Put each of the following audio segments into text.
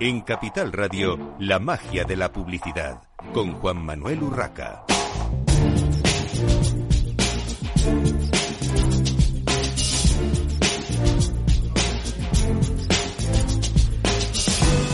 En Capital Radio, la magia de la publicidad, con Juan Manuel Urraca.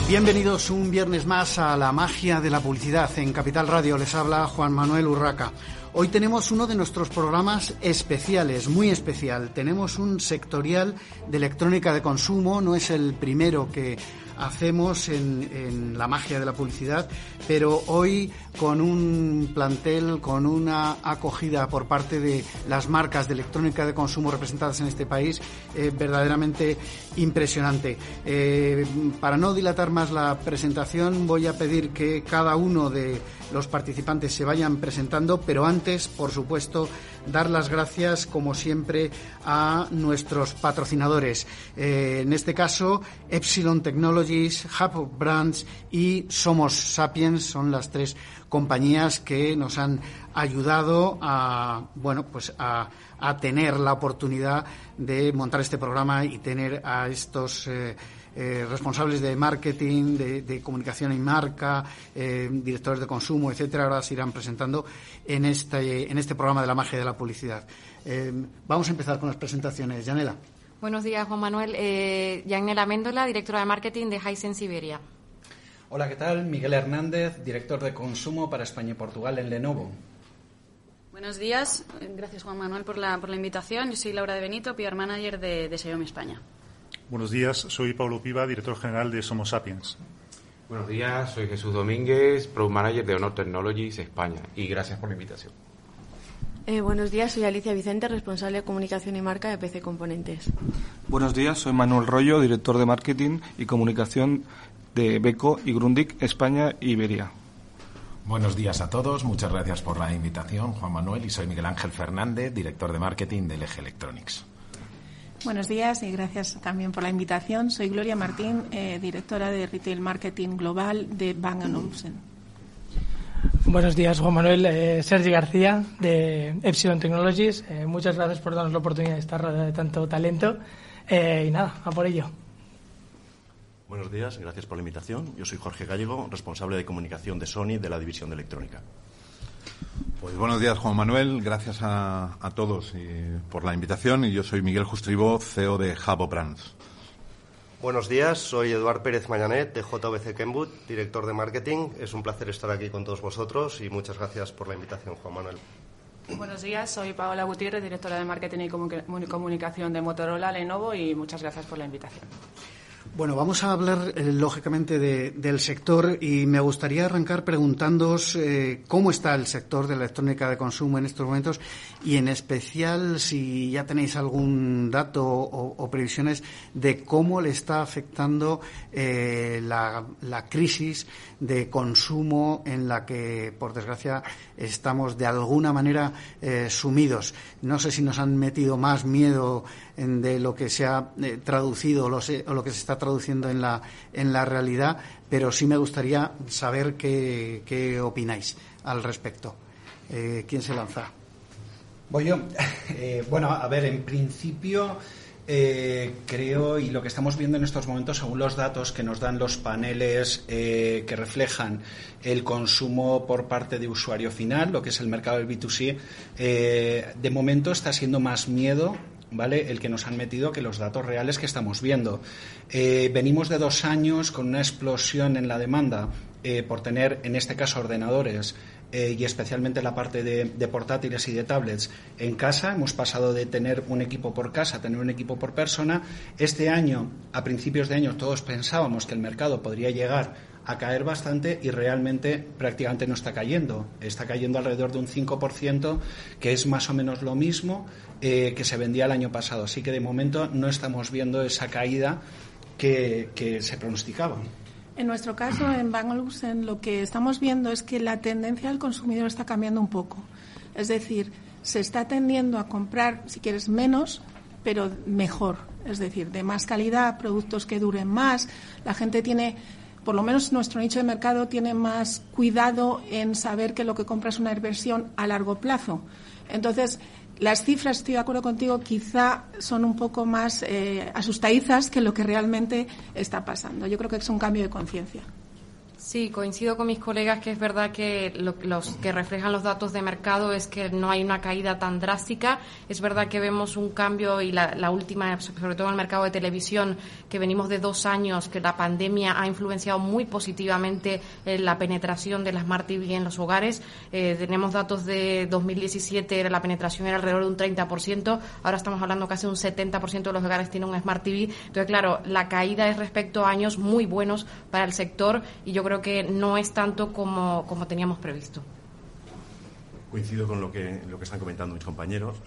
Bienvenidos un viernes más a la magia de la publicidad. En Capital Radio les habla Juan Manuel Urraca. Hoy tenemos uno de nuestros programas especiales, muy especial. Tenemos un sectorial de electrónica de consumo, no es el primero que hacemos en, la magia de la publicidad, pero hoy con un plantel, con una acogida por parte de las marcas de electrónica de consumo representadas en este país, eh, verdaderamente impresionante. Eh, para no dilatar más la presentación, voy a pedir que cada uno de los participantes se vayan presentando, pero antes, por supuesto, dar las gracias, como siempre, a nuestros patrocinadores. Eh, en este caso, Epsilon Technologies, Hub Brands y Somos Sapiens son las tres compañías que nos han ayudado a, bueno, pues a, tener la oportunidad de montar este programa y tener a estos eh, eh, responsables de marketing, de, comunicación y marca, eh, directores de consumo, etcétera, ahora se irán presentando en este, en este programa de la magia de la publicidad. Eh, vamos a empezar con las presentaciones. Yanela. Buenos días, Juan Manuel. Eh, Yanela Méndola, directora de marketing de Hisense Siberia. Hola, ¿qué tal? Miguel Hernández, director de consumo para España y Portugal en Lenovo. Buenos días, gracias Juan Manuel por la, por la invitación. Yo soy Laura de Benito, PR Manager de, de Xiaomi España. Buenos días, soy Pablo Piva, director general de Somos Sapiens. Buenos días, soy Jesús Domínguez, Product Manager de Honor Technologies España y gracias por la invitación. Eh, buenos días, soy Alicia Vicente, responsable de comunicación y marca de PC Componentes. Buenos días, soy Manuel Rollo, director de marketing y comunicación de Beco y Grundig España y Iberia. Buenos días a todos, muchas gracias por la invitación, Juan Manuel, y soy Miguel Ángel Fernández, director de marketing de LG Electronics. Buenos días y gracias también por la invitación. Soy Gloria Martín, eh, directora de Retail Marketing Global de Bang Olufsen. Buenos días, Juan Manuel. Eh, Sergi García, de Epsilon Technologies. Eh, muchas gracias por darnos la oportunidad de estar rodeado de tanto talento. y nada, a por ello. Buenos días, gracias por la invitación. Yo soy Jorge Gallego, responsable de comunicación de Sony de la división de electrónica. Pues buenos días, Juan Manuel. Gracias a, todos por la invitación. Y yo soy Miguel Justribo, CEO de Jabo Brands. Buenos días, soy Eduard Pérez Mañanet de JBC Kenwood, director de marketing. Es un placer estar aquí con todos vosotros y muchas gracias por la invitación, Juan Manuel. Buenos días, soy Paola Gutiérrez, directora de marketing y comunicación de Motorola Lenovo y muchas gracias por la invitación. Bueno, vamos a hablar eh, lógicamente del sector y me gustaría arrancar preguntándoos eh, cómo está el sector de la electrónica de consumo en estos momentos y en especial si ya tenéis algún dato o, previsiones de cómo le está afectando eh, la, crisis de consumo en la que, por desgracia, estamos de alguna manera sumidos. No sé si nos han metido más miedo de lo que se ha traducido o o lo que se está traduciendo en la, en la realidad, pero sí me gustaría saber qué, qué opináis al respecto. Eh, ¿Quién se lanza? Voy yo. Eh, bueno, a ver, en principio eh, creo, y lo que estamos viendo en estos momentos, según los datos que nos dan los paneles que reflejan el consumo por parte de usuario final, lo que es el mercado del B2C, de momento está siendo más miedo ¿vale? El que nos han metido que los datos reales que estamos viendo. Eh, venimos de dos años con una explosión en la demanda eh, por tener, en este caso, ordenadores eh, y especialmente la parte de, portátiles y de tablets en casa. Hemos pasado de tener un equipo por casa a tener un equipo por persona. Este año, a principios de año, todos pensábamos que el mercado podría llegar a caer bastante y realmente prácticamente no está cayendo. Está cayendo alrededor de un 5%, que es más o menos lo mismo eh, que se vendía el año pasado. Así que de momento no estamos viendo esa caída que, se pronosticaba. En nuestro caso, en Bangladesh, lo que estamos viendo es que la tendencia del consumidor está cambiando un poco. Es decir, se está tendiendo a comprar, si quieres, menos, pero mejor. Es decir, de más calidad, productos que duren más. La gente tiene, por lo menos nuestro nicho de mercado, tiene más cuidado en saber que lo que compra es una inversión a largo plazo. Entonces, las cifras, estoy de acuerdo contigo, quizá son un poco más eh, asustadizas que lo que realmente está pasando. Yo creo que es un cambio de conciencia. Sí, coincido con mis colegas que es verdad que los que reflejan los datos de mercado es que no hay una caída tan drástica. Es verdad que vemos un cambio y la, última, sobre todo en el mercado de televisión, que venimos de dos años, que la pandemia ha influenciado muy positivamente en la penetración de la Smart TV en los hogares. Eh, tenemos datos de 2017, la penetración era alrededor de un 30%, ahora estamos hablando casi un 70% de los hogares tienen un Smart TV. Entonces, claro, la caída es respecto a años muy buenos para el sector y yo creo que no es tanto como, como teníamos previsto. Coincido con lo que, lo que están comentando mis compañeros.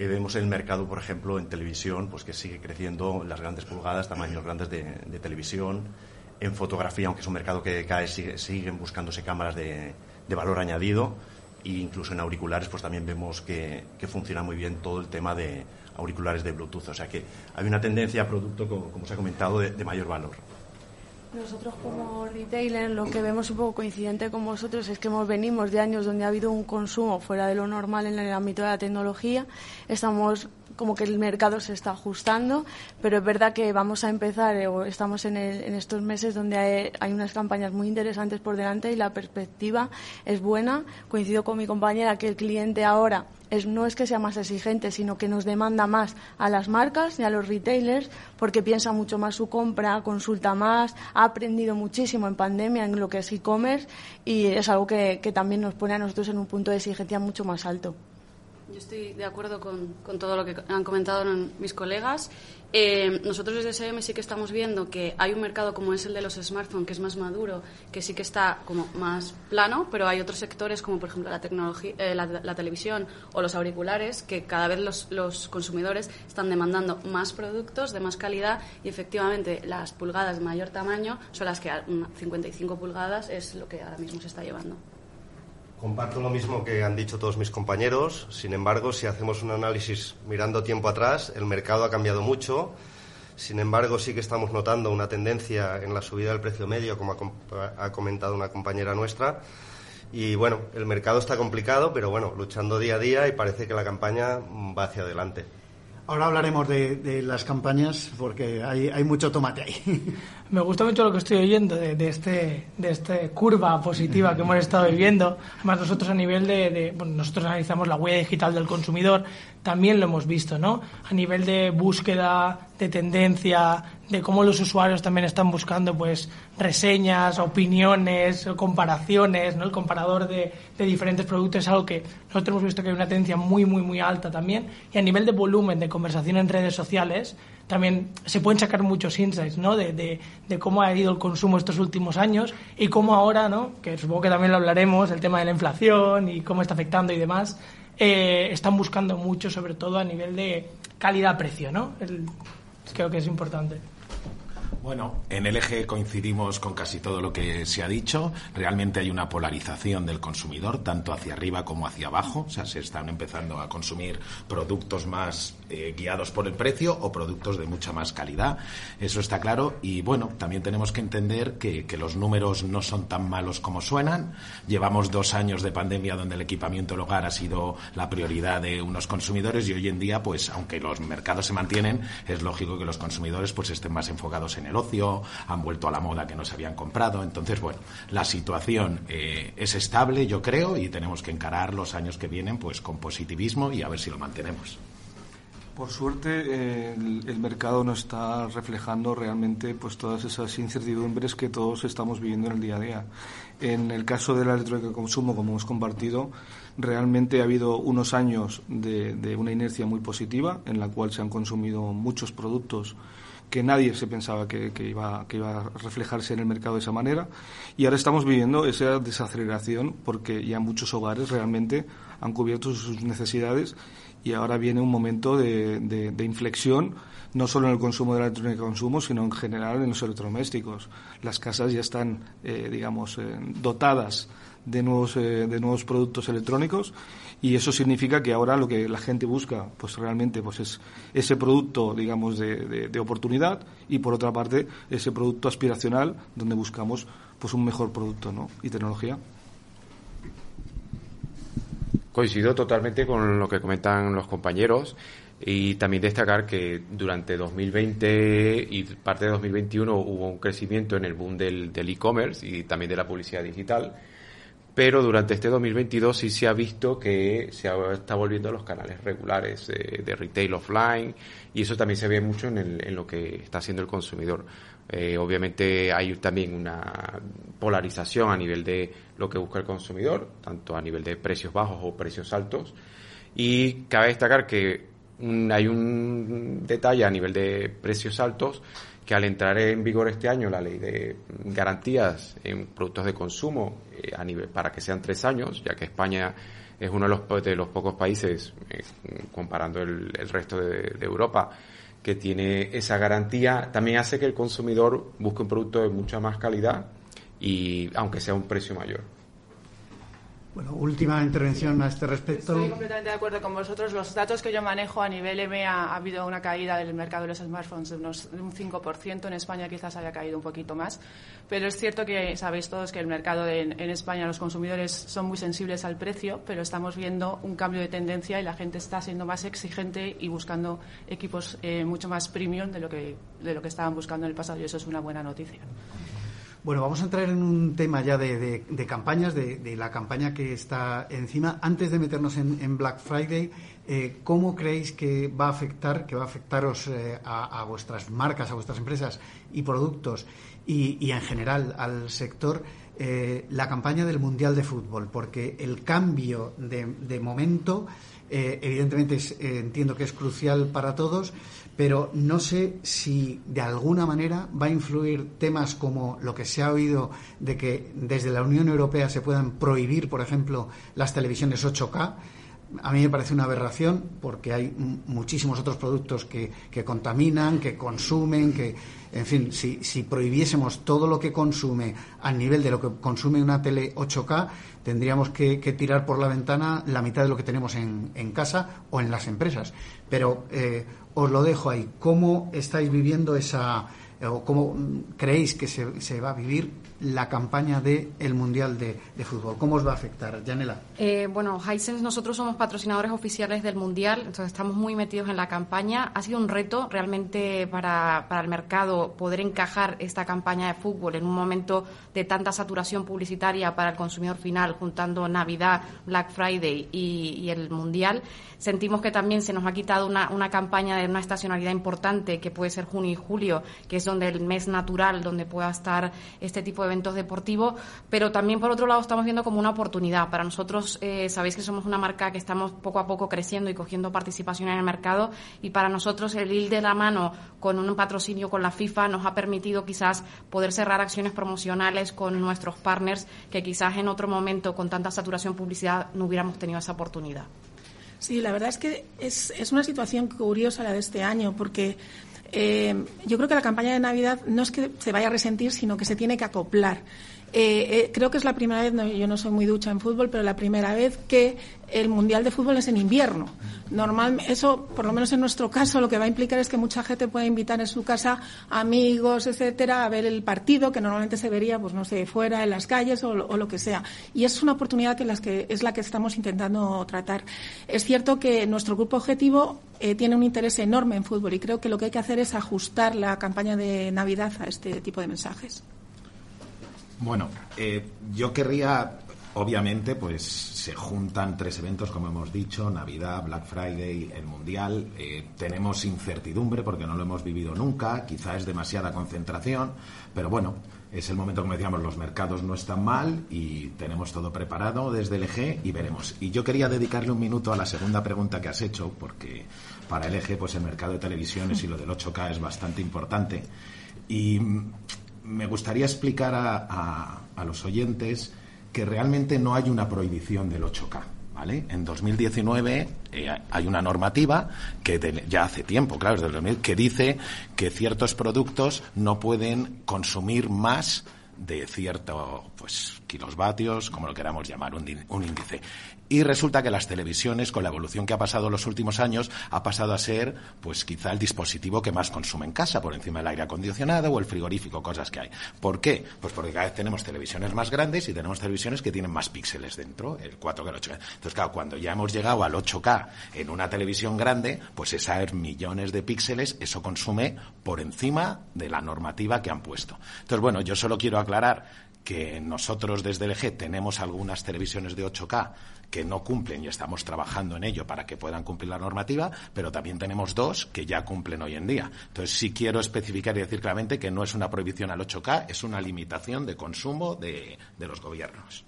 Eh, vemos el mercado, por ejemplo, en televisión, pues que sigue creciendo las grandes pulgadas, tamaños grandes de, televisión. En fotografía, aunque es un mercado que cae, sigue, siguen buscándose cámaras de, valor añadido. E incluso en auriculares, pues también vemos que, que, funciona muy bien todo el tema de auriculares de Bluetooth. O sea que hay una tendencia a producto, como se ha comentado, de mayor valor. Nosotros como retailer lo que vemos un poco coincidente con vosotros es que hemos venimos de años donde ha habido un consumo fuera de lo normal en el ámbito de la tecnología. Estamos como que el mercado se está ajustando, pero es verdad que vamos a empezar, eh, o estamos en, estos meses donde hay, hay, unas campañas muy interesantes por delante y la perspectiva es buena. Coincido con mi compañera que el cliente ahora es, no es que sea más exigente, sino que nos demanda más a las marcas y a los retailers porque piensa mucho más su compra, consulta más, ha aprendido muchísimo en pandemia en lo que es e-commerce y es algo que también nos pone a nosotros en un punto de exigencia mucho más alto. Yo estoy de acuerdo con, todo lo que han comentado mis colegas. Eh, nosotros desde SM sí que estamos viendo que hay un mercado como es el de los smartphones, que es más maduro, que sí que está como más plano, pero hay otros sectores como por ejemplo la, tecnología, eh, la, televisión o los auriculares, que cada vez los, los, consumidores están demandando más productos de más calidad y efectivamente las pulgadas de mayor tamaño son las que 55 pulgadas es lo que ahora mismo se está llevando. Comparto lo mismo que han dicho todos mis compañeros. Sin embargo, si hacemos un análisis mirando tiempo atrás, el mercado ha cambiado mucho. Sin embargo, sí que estamos notando una tendencia en la subida del precio medio, como ha comentado una compañera nuestra. Y bueno, el mercado está complicado, pero bueno, luchando día a día y parece que la campaña va hacia adelante. Ahora hablaremos de, las campañas porque hay, mucho tomate ahí. Me gusta mucho lo que estoy oyendo de, de este de esta curva positiva que hemos estado viviendo. Además, nosotros a nivel de, bueno, nosotros analizamos la huella digital del consumidor, también lo hemos visto, ¿no? A nivel de búsqueda, de tendencia, de cómo los usuarios también están buscando pues reseñas, opiniones, comparaciones, ¿no? El comparador de, de, diferentes productos es algo que nosotros hemos visto que hay una tendencia muy, muy, muy alta también. Y a nivel de volumen de conversación en redes sociales, también se pueden sacar muchos insights, ¿no? De, de, de, cómo ha ido el consumo estos últimos años y cómo ahora, ¿no? Que supongo que también lo hablaremos, el tema de la inflación y cómo está afectando y demás, eh, están buscando mucho, sobre todo a nivel de calidad-precio, ¿no? creo que es importante. Bueno, en el eje coincidimos con casi todo lo que se ha dicho. Realmente hay una polarización del consumidor, tanto hacia arriba como hacia abajo. O sea, se están empezando a consumir productos más eh, guiados por el precio o productos de mucha más calidad. Eso está claro. Y bueno, también tenemos que entender que, los números no son tan malos como suenan. Llevamos dos años de pandemia donde el equipamiento del hogar ha sido la prioridad de unos consumidores y hoy en día, pues, aunque los mercados se mantienen, es lógico que los consumidores pues estén más enfocados en el ocio, han vuelto a la moda que no se habían comprado. Entonces, bueno, la situación eh, es estable, yo creo, y tenemos que encarar los años que vienen pues con positivismo y a ver si lo mantenemos. Por suerte, eh, el, mercado no está reflejando realmente pues todas esas incertidumbres que todos estamos viviendo en el día a día. En el caso de la electrónica de consumo, como hemos compartido, realmente ha habido unos años de, de una inercia muy positiva, en la cual se han consumido muchos productos que nadie se pensaba que, iba, que iba a reflejarse en el mercado de esa manera. Y ahora estamos viviendo esa desaceleración porque ya muchos hogares realmente han cubierto sus necesidades y ahora viene un momento de, inflexión no solo en el consumo de la electrónica de consumo, sino en general en los electrodomésticos. Las casas ya están, eh, digamos, eh, dotadas de nuevos, eh, de nuevos productos electrónicos y eso significa que ahora lo que la gente busca pues realmente pues es ese producto digamos de, de, oportunidad y por otra parte ese producto aspiracional donde buscamos pues un mejor producto ¿no? y tecnología Coincido totalmente con lo que comentan los compañeros y también destacar que durante 2020 y parte de 2021 hubo un crecimiento en el boom del e-commerce y también de la publicidad digital pero durante este 2022 sí se ha visto que se está volviendo a los canales regulares de retail offline y eso también se ve mucho en, lo que está haciendo el consumidor. Eh, obviamente hay también una polarización a nivel de lo que busca el consumidor, tanto a nivel de precios bajos o precios altos. Y cabe destacar que hay un detalle a nivel de precios altos que al entrar en vigor este año la ley de garantías en productos de consumo eh, a nivel para que sean tres años, ya que España es uno de los, de los pocos países, eh, comparando el, resto de, de, Europa, que tiene esa garantía, también hace que el consumidor busque un producto de mucha más calidad y aunque sea un precio mayor. Bueno, última intervención a este respecto. Estoy completamente de acuerdo con vosotros. Los datos que yo manejo a nivel EMEA ha habido una caída del mercado de los smartphones de unos un 5%. En España quizás haya caído un poquito más. Pero es cierto que sabéis todos que el mercado en España, los consumidores son muy sensibles al precio, pero estamos viendo un cambio de tendencia y la gente está siendo más exigente y buscando equipos eh, mucho más premium de lo, que, de lo que estaban buscando en el pasado y eso es una buena noticia. Bueno, vamos a entrar en un tema ya de, campañas, de, la campaña que está encima. Antes de meternos en, Black Friday, eh, ¿cómo creéis que va a afectar, que va a afectaros eh, a, vuestras marcas, a vuestras empresas y productos y, en general al sector eh, la campaña del Mundial de Fútbol? Porque el cambio de, momento, evidentemente entiendo que es crucial para todos pero no sé si de alguna manera va a influir temas como lo que se ha oído de que desde la Unión Europea se puedan prohibir, por ejemplo, las televisiones 8K. A mí me parece una aberración porque hay muchísimos otros productos que, que contaminan, que consumen, que, en fin, si, si, prohibiésemos todo lo que consume al nivel de lo que consume una tele 8K, tendríamos que, tirar por la ventana la mitad de lo que tenemos en, en casa o en las empresas. Pero eh, os lo dejo ahí. ¿Cómo estáis viviendo esa, o cómo creéis que se, se va a vivir la campaña del el Mundial de, Fútbol? ¿Cómo os va a afectar, Janela? Eh, bueno, Hisense, nosotros somos patrocinadores oficiales del Mundial, entonces estamos muy metidos en la campaña. Ha sido un reto realmente para, para el mercado poder encajar esta campaña de fútbol en un momento de tanta saturación publicitaria para el consumidor final, juntando Navidad, Black Friday y, y el Mundial. Sentimos que también se nos ha quitado una, una campaña de una estacionalidad importante que puede ser junio y julio, que es donde el mes natural, donde pueda estar este tipo de eventos deportivos, pero también por otro lado estamos viendo como una oportunidad. Para nosotros, eh, sabéis que somos una marca que estamos poco a poco creciendo y cogiendo participación en el mercado y para nosotros el ir de la mano con un patrocinio con la FIFA nos ha permitido quizás poder cerrar acciones promocionales con nuestros partners que quizás en otro momento con tanta saturación publicidad no hubiéramos tenido esa oportunidad. Sí, la verdad es que es, es una situación curiosa la de este año porque eh, yo creo que la campaña de Navidad no es que se vaya a resentir, sino que se tiene que acoplar. Eh, eh, creo que es la primera vez, yo no soy muy ducha en fútbol, pero la primera vez que el Mundial de Fútbol es en invierno. Normal, eso, por lo menos en nuestro caso, lo que va a implicar es que mucha gente pueda invitar en su casa amigos, etcétera, a ver el partido, que normalmente se vería, pues no sé, fuera, en las calles o, lo que sea. Y es una oportunidad que, las que es la que estamos intentando tratar. Es cierto que nuestro grupo objetivo eh, tiene un interés enorme en fútbol y creo que lo que hay que hacer es ajustar la campaña de Navidad a este tipo de mensajes. Bueno, eh, yo querría, obviamente, pues se juntan tres eventos, como hemos dicho, Navidad, Black Friday, el Mundial. Eh, tenemos incertidumbre porque no lo hemos vivido nunca, quizá es demasiada concentración, pero bueno, es el momento, como decíamos, los mercados no están mal y tenemos todo preparado desde el eje y veremos. Y yo quería dedicarle un minuto a la segunda pregunta que has hecho, porque para el eje, pues el mercado de televisiones y lo del 8K es bastante importante. Y me gustaría explicar a, los oyentes que realmente no hay una prohibición del 8K. ¿Vale? En 2019 eh, hay una normativa que ya hace tiempo, claro, desde el 2000, que dice que ciertos productos no pueden consumir más de cierto pues kilovatios, como lo queramos llamar, un, índice. Y resulta que las televisiones, con la evolución que ha pasado en los últimos años, ha pasado a ser, pues quizá el dispositivo que más consume en casa, por encima del aire acondicionado o el frigorífico, cosas que hay. ¿Por qué? Pues porque cada vez tenemos televisiones más grandes y tenemos televisiones que tienen más píxeles dentro, el 4K, el 8K. Entonces, claro, cuando ya hemos llegado al 8K en una televisión grande, pues esas millones de píxeles, eso consume por encima de la normativa que han puesto. Entonces, bueno, yo solo quiero aclarar que nosotros desde el G tenemos algunas televisiones de 8K que no cumplen y estamos trabajando en ello para que puedan cumplir la normativa, pero también tenemos dos que ya cumplen hoy en día. Entonces sí quiero especificar y decir claramente que no es una prohibición al 8K, es una limitación de consumo de, de los gobiernos.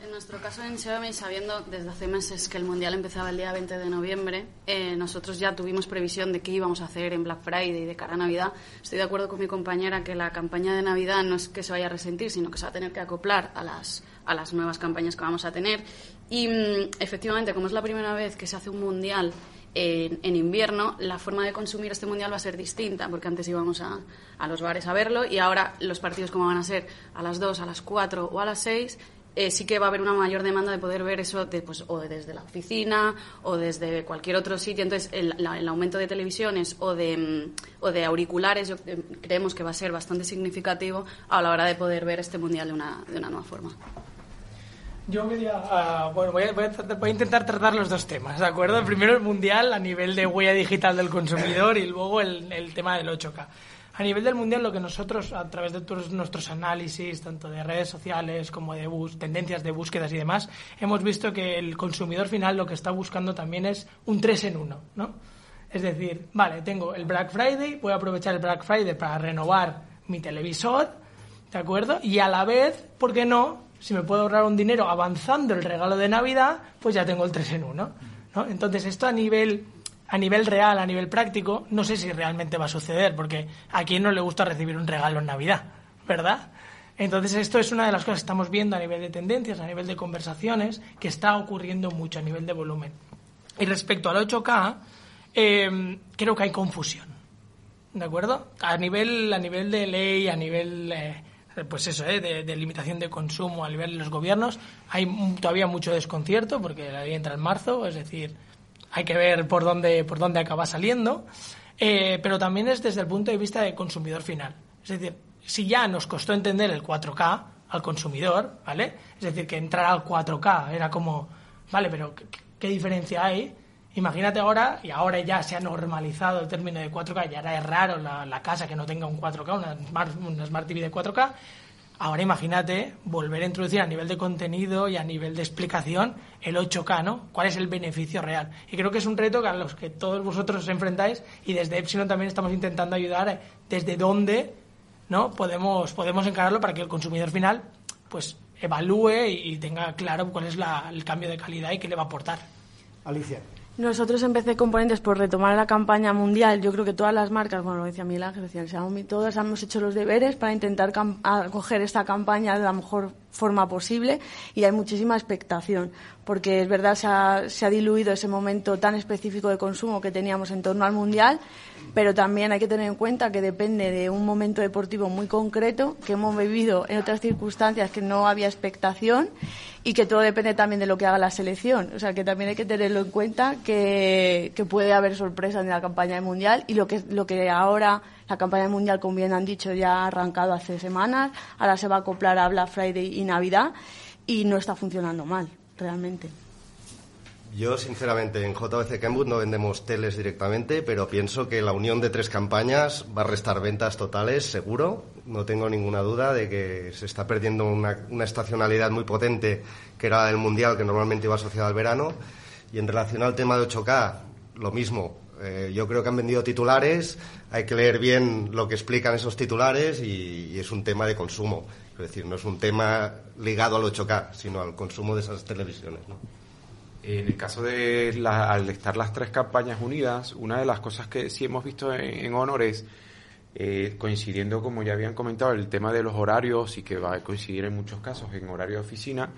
En nuestro caso en Xiaomi, sabiendo desde hace meses que el Mundial empezaba el día 20 de noviembre, eh, nosotros ya tuvimos previsión de qué íbamos a hacer en Black Friday y de cara a Navidad. Estoy de acuerdo con mi compañera que la campaña de Navidad no es que se vaya a resentir, sino que se va a tener que acoplar a las, a las nuevas campañas que vamos a tener. Y mm, efectivamente, como es la primera vez que se hace un Mundial en, invierno, la forma de consumir este mundial va a ser distinta, porque antes íbamos a, a, los bares a verlo y ahora los partidos como van a ser a las 2, a las 4 o a las 6, eh, sí que va a haber una mayor demanda de poder ver eso de, pues, o desde la oficina o desde cualquier otro sitio. Entonces, el, la, el aumento de televisiones o de, mm, o de auriculares yo, eh, creemos que va a ser bastante significativo a la hora de poder ver este mundial de una, de una nueva forma. Yo quería, uh, bueno, voy a, voy, a, voy a, intentar tratar los dos temas, ¿de acuerdo? Primero el mundial a nivel de huella digital del consumidor y luego el, el tema del 8K. A nivel del mundial, lo que nosotros, a través de todos nuestros análisis, tanto de redes sociales como de tendencias de búsquedas y demás, hemos visto que el consumidor final lo que está buscando también es un 3 en 1, ¿no? Es decir, vale, tengo el Black Friday, voy a aprovechar el Black Friday para renovar mi televisor, ¿de acuerdo? Y a la vez, ¿por qué no? Si me puedo ahorrar un dinero avanzando el regalo de Navidad, pues ya tengo el 3 en 1, ¿no? Entonces, esto a nivel a nivel real, a nivel práctico, no sé si realmente va a suceder, porque a quién no le gusta recibir un regalo en Navidad, ¿verdad? Entonces esto es una de las cosas que estamos viendo a nivel de tendencias, a nivel de conversaciones, que está ocurriendo mucho a nivel de volumen. Y respecto al 8K, eh, creo que hay confusión, ¿de acuerdo? A nivel, a nivel de ley, a nivel... Eh, pues eso, ¿eh? de, de, limitación de consumo a nivel de los gobiernos, hay todavía mucho desconcierto porque la ley entra en marzo, es decir, hay que ver por dónde, por dónde acaba saliendo, eh, pero también es desde el punto de vista del consumidor final. Es decir, si ya nos costó entender el 4K al consumidor, ¿vale? Es decir, que entrar al 4K era como, vale, pero ¿qué, qué diferencia hay? Imagínate ahora, y ahora ya se ha normalizado el término de 4K, ya era es raro la, la casa que no tenga un 4K, una Smart, una Smart TV de 4K, Ahora imagínate volver a introducir a nivel de contenido y a nivel de explicación el 8K, ¿no? ¿Cuál es el beneficio real? Y creo que es un reto a los que todos vosotros os enfrentáis y desde Epsilon también estamos intentando ayudar desde dónde, ¿no? Podemos, podemos encararlo para que el consumidor final, pues, evalúe y tenga claro cuál es la, el cambio de calidad y qué le va a aportar. Alicia. Nosotros en Componentes, por retomar la campaña mundial, yo creo que todas las marcas, bueno, lo decía Miguel Ángel, decía todas hemos hecho los deberes para intentar acoger esta campaña de la mejor forma posible y hay muchísima expectación, porque es verdad, se ha, se ha diluido ese momento tan específico de consumo que teníamos en torno al mundial, pero también hay que tener en cuenta que depende de un momento deportivo muy concreto que hemos vivido en otras circunstancias que no había expectación y que todo depende también de lo que haga la selección. O sea, que también hay que tenerlo en cuenta que, puede haber sorpresas en la campaña del mundial y lo que, lo que ahora la campaña mundial, como bien han dicho, ya ha arrancado hace semanas, ahora se va a acoplar a Black Friday y Navidad y no está funcionando mal, realmente. Yo, sinceramente, en JBC Kenwood no vendemos teles directamente, pero pienso que la unión de tres campañas va a restar ventas totales, seguro. No tengo ninguna duda de que se está perdiendo una, estacionalidad muy potente, que era el Mundial, que normalmente iba asociada al verano. Y en relación al tema de 8K, lo mismo. Eh, yo creo que han vendido titulares, hay que leer bien lo que explican esos titulares y, y es un tema de consumo. Es decir, no es un tema ligado al 8K, sino al consumo de esas televisiones. ¿no? En el caso de la, al estar las tres campañas unidas, una de las cosas que sí hemos visto en, Honor es, eh, coincidiendo, como ya habían comentado, el tema de los horarios y que va a coincidir en muchos casos en horario de oficina,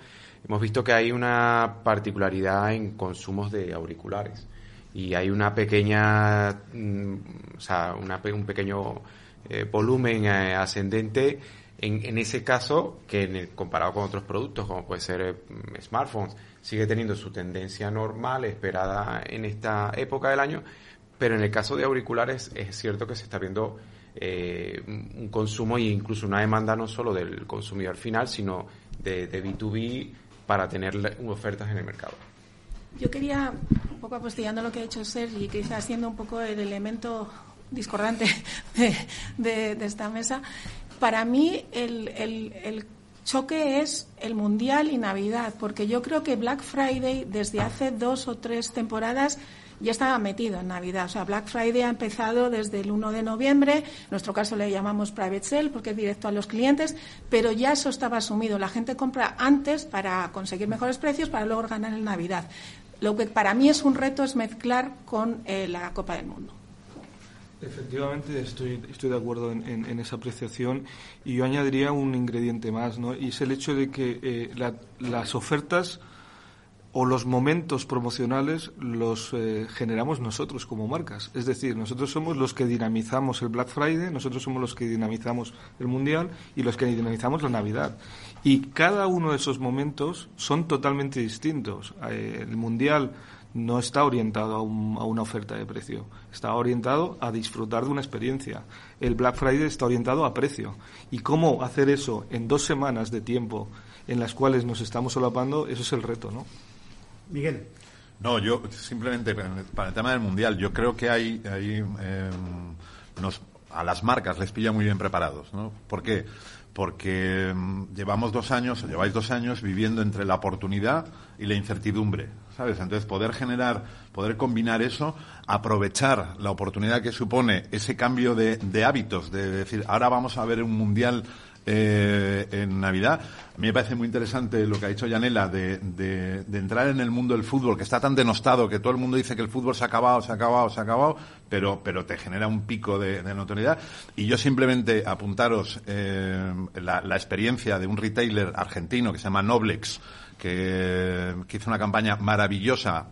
hemos visto que hay una particularidad en consumos de auriculares. Y hay una pequeña, mm, o sea, una, un pequeño eh, volumen eh, ascendente En, en ese caso, que en el, comparado con otros productos, como puede ser smartphones, sigue teniendo su tendencia normal, esperada en esta época del año, pero en el caso de auriculares es cierto que se está viendo eh, un consumo e incluso una demanda no solo del consumidor final, sino de, de B2B para tener ofertas en el mercado. Yo quería, un poco apostillando lo que ha hecho Sergi, quizás siendo un poco el elemento discordante de, de, esta mesa, para mí el, el, el choque es el Mundial y Navidad, porque yo creo que Black Friday desde hace dos o tres temporadas ya estaba metido en Navidad. O sea, Black Friday ha empezado desde el 1 de noviembre, en nuestro caso le llamamos private sale porque es directo a los clientes, pero ya eso estaba asumido. La gente compra antes para conseguir mejores precios para luego ganar en Navidad. Lo que para mí es un reto es mezclar con eh, la Copa del Mundo. Efectivamente, estoy, estoy de acuerdo en, esa apreciación y yo añadiría un ingrediente más, ¿no? Y es el hecho de que eh, la, las ofertas o los momentos promocionales los eh, generamos nosotros como marcas. Es decir, nosotros somos los que dinamizamos el Black Friday, nosotros somos los que dinamizamos el Mundial y los que dinamizamos la Navidad. Y cada uno de esos momentos son totalmente distintos. Eh, el Mundial no está orientado a, un, a, una oferta de precio, está orientado a disfrutar de una experiencia. El Black Friday está orientado a precio. Y cómo hacer eso en dos semanas de tiempo en las cuales nos estamos solapando, eso es el reto, ¿no? Miguel. No, yo simplemente para el tema del mundial, yo creo que hay, hay eh, nos, a las marcas les pilla muy bien preparados, ¿no? ¿Por qué? Porque mm, llevamos dos años, o lleváis dos años viviendo entre la oportunidad y la incertidumbre, ¿sabes? Entonces poder generar, poder combinar eso, aprovechar la oportunidad que supone ese cambio de, hábitos, de decir, ahora vamos a ver un mundial eh, en Navidad. A mí me parece muy interesante lo que ha dicho Yanela de, de, de, entrar en el mundo del fútbol, que está tan denostado, que todo el mundo dice que el fútbol se ha acabado, se ha acabado, se ha acabado, pero, pero te genera un pico de, de notoriedad. Y yo simplemente apuntaros eh, la, la, experiencia de un retailer argentino que se llama Noblex, que, que hizo una campaña maravillosa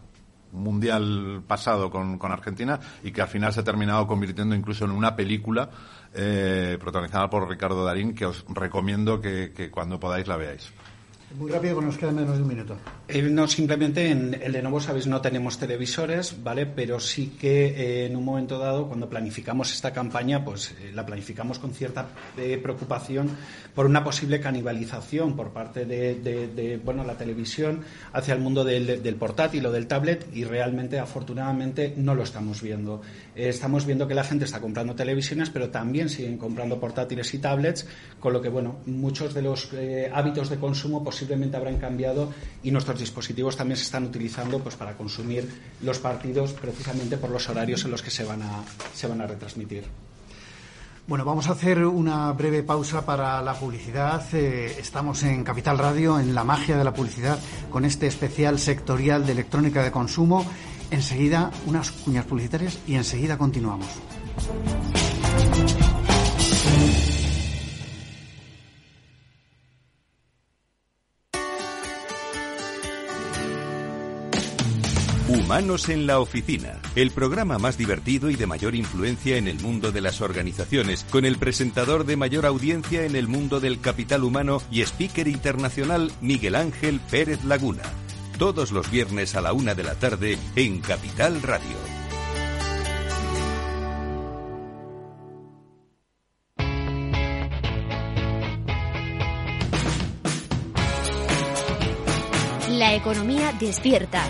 mundial pasado con, con Argentina y que al final se ha terminado convirtiendo incluso en una película eh, protagonizada por Ricardo Darín, que os recomiendo que, que cuando podáis la veáis. Muy rápido, que nos queda menos de un minuto. Eh, no, simplemente en el de nuevo, sabéis, no tenemos televisores, ¿vale? Pero sí que eh, en un momento dado, cuando planificamos esta campaña, pues eh, la planificamos con cierta eh, preocupación por una posible canibalización por parte de, de, de, bueno, la televisión hacia el mundo del, del, portátil o del tablet y realmente, afortunadamente, no lo estamos viendo. Eh, estamos viendo que la gente está comprando televisiones, pero también siguen comprando portátiles y tablets, con lo que, bueno, muchos de los eh, hábitos de consumo pues, posiblemente habrán cambiado y nuestros dispositivos también se están utilizando pues para consumir los partidos precisamente por los horarios en los que se van a, se van a retransmitir. Bueno, vamos a hacer una breve pausa para la publicidad. Eh, estamos en Capital Radio, en la magia de la publicidad, con este especial sectorial de electrónica de consumo. Enseguida unas cuñas publicitarias y enseguida continuamos. Humanos en la Oficina, el programa más divertido y de mayor influencia en el mundo de las organizaciones, con el presentador de mayor audiencia en el mundo del capital humano y speaker internacional Miguel Ángel Pérez Laguna. Todos los viernes a la una de la tarde en Capital Radio. La economía despierta.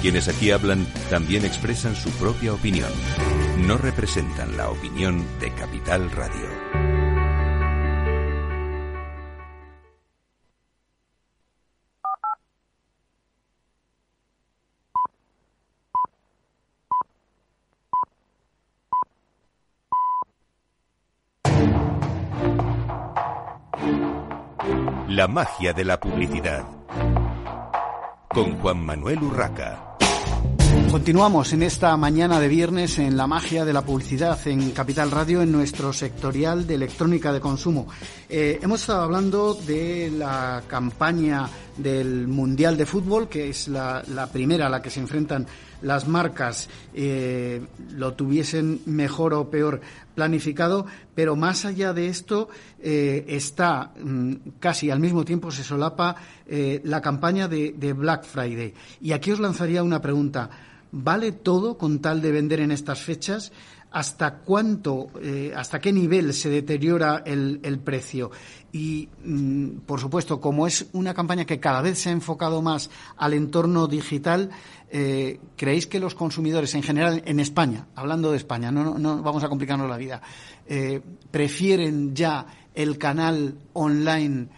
Quienes aquí hablan también expresan su propia opinión. No representan la opinión de Capital Radio. La magia de la publicidad. Con Juan Manuel Urraca. Continuamos en esta mañana de viernes en la magia de la publicidad en Capital Radio en nuestro sectorial de electrónica de consumo. Eh, hemos estado hablando de la campaña del Mundial de Fútbol, que es la, primera a la que se enfrentan las marcas, eh, lo tuviesen mejor o peor planificado, pero más allá de esto eh, está mm, casi al mismo tiempo se solapa la campaña de, Black Friday. Y aquí os lanzaría una pregunta. ¿Vale todo con tal de vender en estas fechas? hasta cuánto, eh, hasta qué nivel se deteriora el, precio. Y, mm, por supuesto, como es una campaña que cada vez se ha enfocado más al entorno digital, eh, ¿creéis que los consumidores en general, en España, hablando de España, no, no vamos a complicarnos la vida, eh, prefieren ya el canal online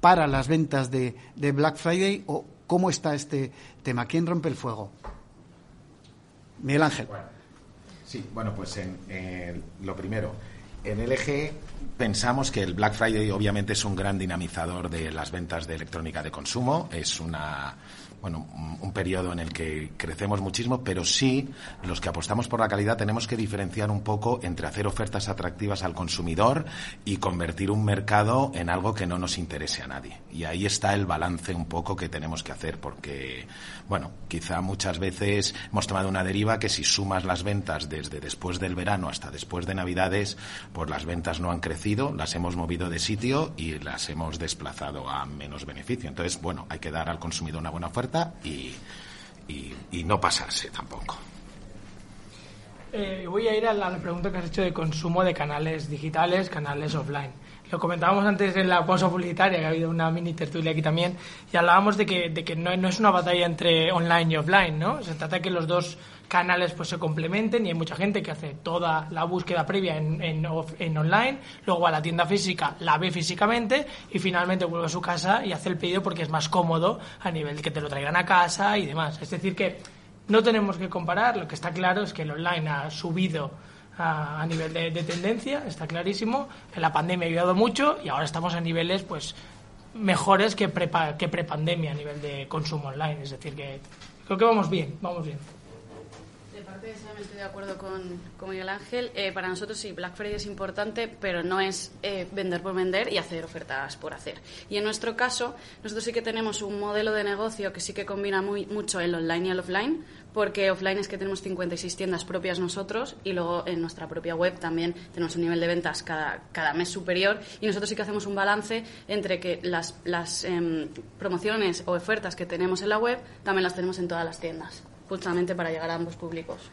para las ventas de, de Black Friday cómo está este tema? ¿Quién rompe el fuego? Miguel Ángel. Sí, bueno, pues en, lo primero, en LG pensamos que el Black Friday obviamente es un gran dinamizador de las ventas de electrónica de consumo, es una bueno, un periodo en el que crecemos muchísimo, pero sí los que apostamos por la calidad tenemos que diferenciar un poco entre hacer ofertas atractivas al consumidor y convertir un mercado en algo que no nos interese a nadie. Y ahí está el balance un poco que tenemos que hacer, porque, bueno, quizá muchas veces hemos tomado una deriva que si sumas las ventas desde después del verano hasta después de Navidades, pues las ventas no han crecido, las hemos movido de sitio y las hemos desplazado a menos beneficio. Entonces, bueno, hay que dar al consumidor una buena oferta y, no pasarse tampoco. Eh, voy a ir a la, pregunta que has hecho de consumo de canales digitales, canales offline. Lo comentábamos antes en la pausa publicitaria, que ha habido una mini tertulia aquí también, y hablábamos de que, de que no, no, es una batalla entre online y offline, ¿no? Se trata de que los dos canales pues se complementen y hay mucha gente que hace toda la búsqueda previa en, en, online, luego a la tienda física, la ve físicamente y finalmente vuelve a su casa y hace el pedido porque es más cómodo a nivel que te lo traigan a casa y demás. Es decir, que no tenemos que comparar, lo que está claro es que el online ha subido a, nivel de, tendencia, está clarísimo, la pandemia ha ayudado mucho y ahora estamos a niveles pues mejores que pre, que prepandemia a nivel de consumo online, es decir, que creo que vamos bien, vamos bien estoy de acuerdo con, con Miguel Ángel. Eh, para nosotros sí, Black Friday es importante, pero no es eh, vender por vender y hacer ofertas por hacer. Y en nuestro caso, nosotros sí que tenemos un modelo de negocio que sí que combina muy, mucho el online y el offline, porque offline es que tenemos 56 tiendas propias nosotros y luego en nuestra propia web también tenemos un nivel de ventas cada, cada mes superior y nosotros sí que hacemos un balance entre que las, las em, promociones o ofertas que tenemos en la web también las tenemos en todas las tiendas justamente para llegar a ambos públicos.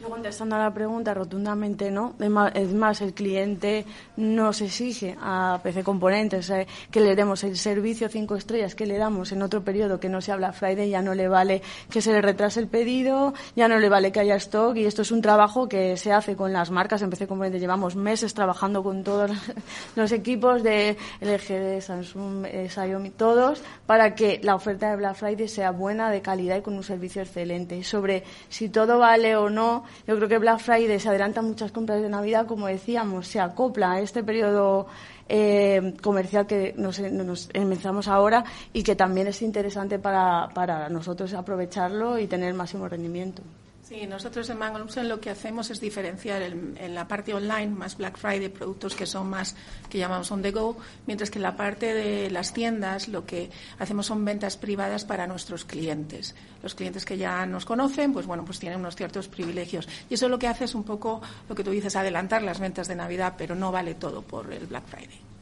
Yo contestando a la pregunta, rotundamente no. Es más, el cliente nos exige a PC Componentes eh, que le demos el servicio cinco estrellas que le damos en otro periodo que no se habla Friday, ya no le vale que se le retrase el pedido, ya no le vale que haya stock y esto es un trabajo que se hace con las marcas en PC Componentes. Llevamos meses trabajando con todos los equipos de LG, Samsung, eh, Xiaomi, todos, para que la oferta de Black Friday sea buena, de calidad y con un servicio excelente. Sobre si todo vale o no, yo creo que Black Friday se adelanta muchas compras de Navidad, como decíamos, se acopla a este periodo eh, comercial que nos, nos, empezamos ahora y que también es interesante para, para nosotros aprovecharlo y tener máximo rendimiento. Sí, nosotros en Mangalumsen lo que hacemos es diferenciar en la parte online, más Black Friday, productos que son más, que llamamos on the go, mientras que en la parte de las tiendas lo que hacemos son ventas privadas para nuestros clientes. Los clientes que ya nos conocen, pues bueno, pues tienen unos ciertos privilegios. Y eso lo que hace es un poco lo que tú dices, adelantar las ventas de Navidad, pero no vale todo por el Black Friday.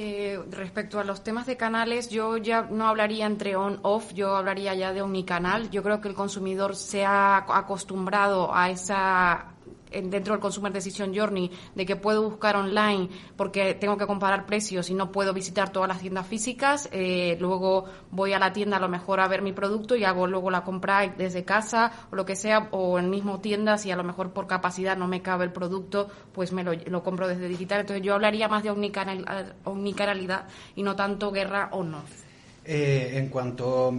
Eh, respecto a los temas de canales, yo ya no hablaría entre on-off, yo hablaría ya de omnicanal. Yo creo que el consumidor se ha acostumbrado a esa dentro del Consumer Decision Journey, de que puedo buscar online porque tengo que comparar precios y no puedo visitar todas las tiendas físicas, eh, luego voy a la tienda a lo mejor a ver mi producto y hago luego la compra desde casa o lo que sea, o en mismo tienda, si a lo mejor por capacidad no me cabe el producto, pues me lo, lo compro desde digital. Entonces yo hablaría más de omnicanalidad y no tanto guerra o no. Eh, en cuanto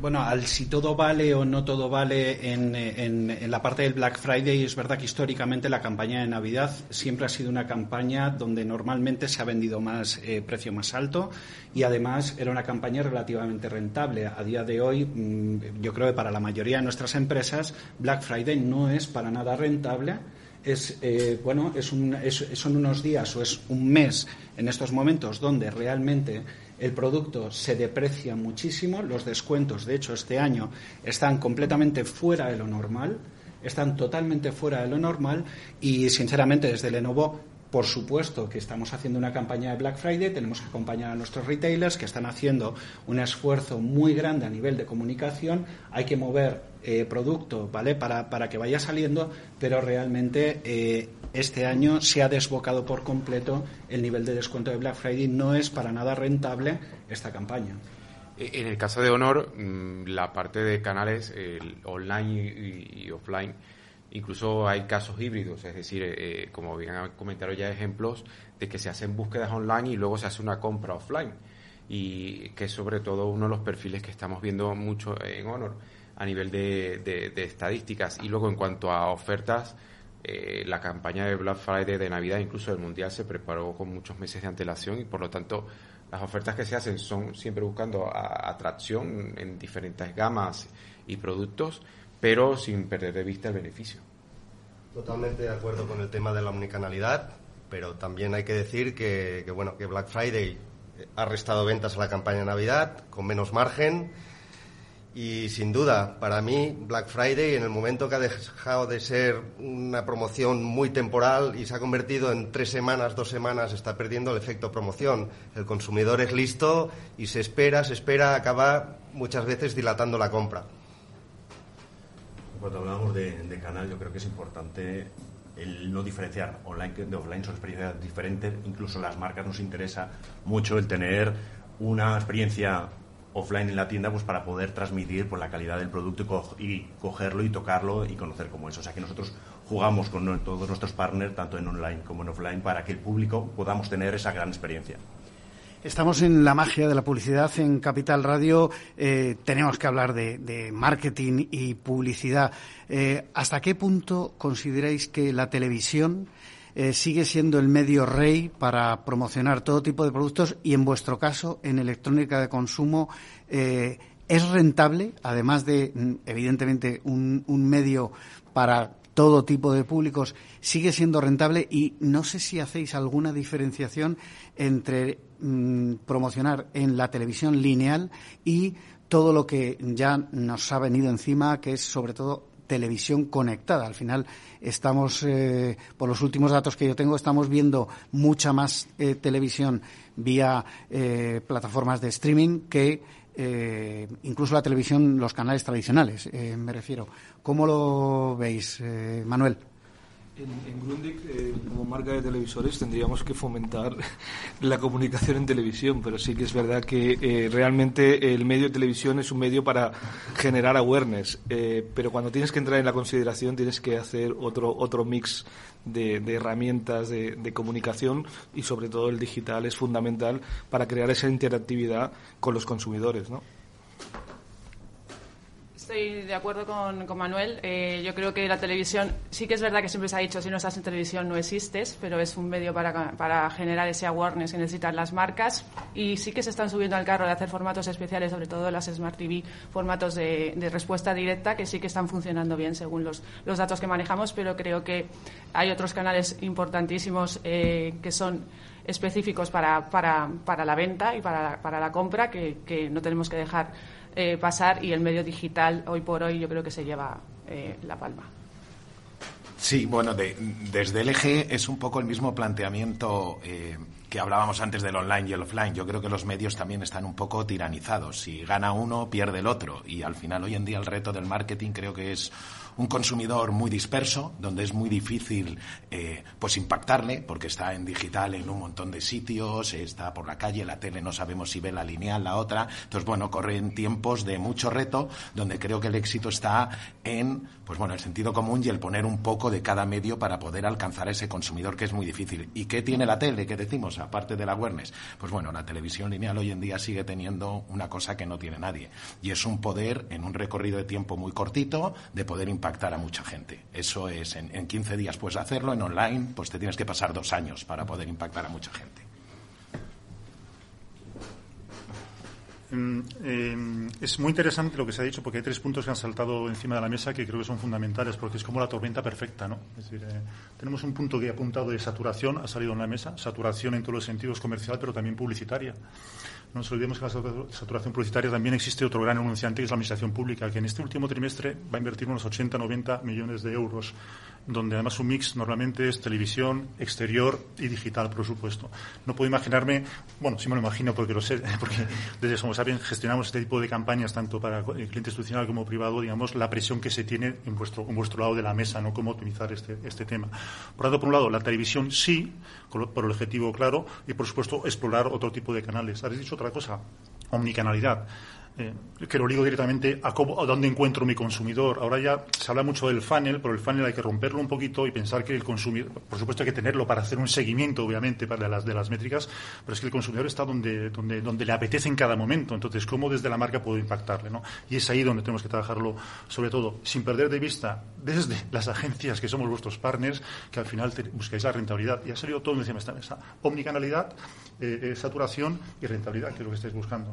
bueno al si todo vale o no todo vale en, en, la parte del Black Friday, es verdad que históricamente la campaña de Navidad siempre ha sido una campaña donde normalmente se ha vendido más eh, precio más alto y además era una campaña relativamente rentable. A día de hoy, mm, yo creo que para la mayoría de nuestras empresas, Black Friday no es para nada rentable es eh, bueno es un, son unos días o es un mes en estos momentos donde realmente el producto se deprecia muchísimo, los descuentos, de hecho, este año están completamente fuera de lo normal, están totalmente fuera de lo normal y, sinceramente, desde Lenovo por supuesto que estamos haciendo una campaña de Black Friday, tenemos que acompañar a nuestros retailers que están haciendo un esfuerzo muy grande a nivel de comunicación. Hay que mover eh, producto, ¿vale? Para, para, que vaya saliendo, pero realmente eh, este año se ha desbocado por completo el nivel de descuento de Black Friday. No es para nada rentable esta campaña. E, en el caso de Honor, mm, la parte de canales online y, offline, incluso hay casos híbridos, es decir, eh, como bien han comentado ya ejemplos de que se hacen búsquedas online y luego se hace una compra offline. Y que es sobre todo uno de los perfiles que estamos viendo mucho en Honor a nivel de, de estadísticas. Y luego en cuanto a ofertas, eh, la campaña de Black Friday de Navidad, incluso del Mundial, se preparó con muchos meses de antelación y por lo tanto las ofertas que se hacen son siempre buscando atracción en diferentes gamas y productos, pero sin perder de vista el beneficio. Totalmente de acuerdo con el tema de la omnicanalidad, pero también hay que decir que, que bueno, que Black Friday ha restado ventas a la campaña de Navidad con menos margen y sin duda, para mí, Black Friday, en el momento que ha dejado de ser una promoción muy temporal y se ha convertido en tres semanas, dos semanas, está perdiendo el efecto promoción. El consumidor es listo y se espera, se espera, acaba muchas veces dilatando la compra. Cuando hablamos de, canal, yo creo que es importante el no diferenciar online de offline, son experiencias diferentes. Incluso las marcas nos interesa mucho el tener una experiencia offline en la tienda pues para poder transmitir por la calidad del producto y, cogerlo y tocarlo y conocer cómo es. O sea que nosotros jugamos con todos nuestros partners, tanto en online como en offline, para que el público podamos tener esa gran experiencia. Estamos en la magia de la publicidad en Capital Radio. Eh, tenemos que hablar de, marketing y publicidad. Eh, ¿Hasta qué punto consideráis que la televisión eh, sigue siendo el medio rey para promocionar todo tipo de productos y en vuestro caso, en electrónica de consumo, eh, es rentable, además de, mm, evidentemente, un, medio para todo tipo de públicos, sigue siendo rentable y no sé si hacéis alguna diferenciación entre mm, promocionar en la televisión lineal y todo lo que ya nos ha venido encima, que es sobre todo televisión conectada. Al final estamos, eh, por los últimos datos que yo tengo, estamos viendo mucha más eh, televisión vía eh, plataformas de streaming que incluso la televisión, los canales tradicionales, me refiero. ¿Cómo lo veis, Manuel? En, Grundig, eh, como marca de televisores, tendríamos que fomentar la comunicación en televisión, pero sí que es verdad que eh, realmente el medio de televisión es un medio para generar awareness, eh, pero cuando tienes que entrar en la consideración tienes que hacer otro, otro mix de, herramientas de, de, comunicación y sobre todo el digital es fundamental para crear esa interactividad con los consumidores, ¿no? Estoy de acuerdo con, Manuel. Eh, yo creo que la televisión, sí que es verdad que siempre se ha dicho, si no estás en televisión no existes, pero es un medio para, para generar ese awareness que necesitan las marcas. Y sí que se están subiendo al carro de hacer formatos especiales, sobre todo las Smart TV, formatos de, respuesta directa, que sí que están funcionando bien según los, los datos que manejamos, pero creo que hay otros canales importantísimos eh, que son específicos para, para, para la venta y para, para la compra que, que no tenemos que dejar eh, pasar y el medio digital hoy por hoy yo creo que se lleva eh, la palma. Sí, bueno, de, desde el eje es un poco el mismo planteamiento. Eh, que hablábamos antes del online y el offline. Yo creo que los medios también están un poco tiranizados. Si gana uno, pierde el otro. Y al final, hoy en día, el reto del marketing creo que es un consumidor muy disperso, donde es muy difícil eh, pues impactarle, porque está en digital en un montón de sitios, está por la calle, la tele no sabemos si ve la lineal, la otra. Entonces, bueno, corren tiempos de mucho reto, donde creo que el éxito está en, pues bueno, el sentido común y el poner un poco de cada medio para poder alcanzar a ese consumidor que es muy difícil. ¿Y qué tiene la tele? ¿Qué decimos? Aparte de la awareness. Pues bueno, la televisión lineal hoy en día sigue teniendo una cosa que no tiene nadie. Y es un poder en un recorrido de tiempo muy cortito de poder impactar a mucha gente. Eso es, en, en 15 días puedes hacerlo, en online pues te tienes que pasar dos años para poder impactar a mucha gente. Eh, es muy interesante lo que se ha dicho porque hay tres puntos que han saltado encima de la mesa que creo que son fundamentales porque es como la tormenta perfecta, ¿no? Es decir, eh, tenemos un punto que he apuntado de saturación, ha salido en la mesa, saturación en todos los sentidos comercial pero también publicitaria. No nos olvidemos que la saturación publicitaria también existe otro gran anunciante que es la Administración Pública, que en este último trimestre va a invertir unos 80-90 millones de euros, donde además un mix normalmente es televisión, exterior y digital, por supuesto. No puedo imaginarme, bueno, sí me lo imagino porque lo sé, porque desde Somos Sapiens gestionamos este tipo de campañas tanto para el cliente institucional como privado, digamos, la presión que se tiene en vuestro, en vuestro lado de la mesa, ¿no? Cómo optimizar este, este tema. Por tanto, por un lado, la televisión sí, por el objetivo claro, y por supuesto, explorar otro tipo de canales. Habéis dicho otra cosa, omnicanalidad. Que lo digo directamente a, cómo, a dónde encuentro mi consumidor. Ahora ya se habla mucho del funnel, pero el funnel hay que romperlo un poquito y pensar que el consumidor, por supuesto hay que tenerlo para hacer un seguimiento, obviamente, para las de las métricas, pero es que el consumidor está donde, donde, donde le apetece en cada momento. Entonces, ¿cómo desde la marca puedo impactarle? ¿no? Y es ahí donde tenemos que trabajarlo, sobre todo, sin perder de vista desde las agencias que somos vuestros partners, que al final buscáis la rentabilidad. Y ha salido todo encima de esta mesa. Omnicanalidad, eh, eh, saturación y rentabilidad, que es lo que estáis buscando.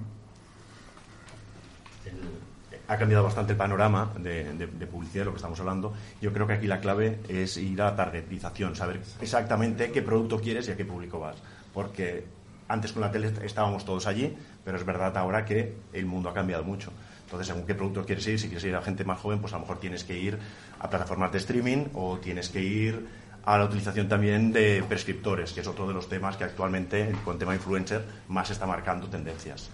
Ha cambiado bastante el panorama de, publicidad lo que estamos hablando. Yo creo que aquí la clave es ir a la targetización, saber exactamente qué producto quieres y a qué público vas. Porque antes con la tele estábamos todos allí, pero es verdad ahora que el mundo ha cambiado mucho. Entonces, según qué producto quieres ir, si quieres ir a gente más joven, pues a lo mejor tienes que ir a plataformas de streaming o tienes que ir a la utilización también de prescriptores, que es otro de los temas que actualmente, con tema influencer, más está marcando tendencias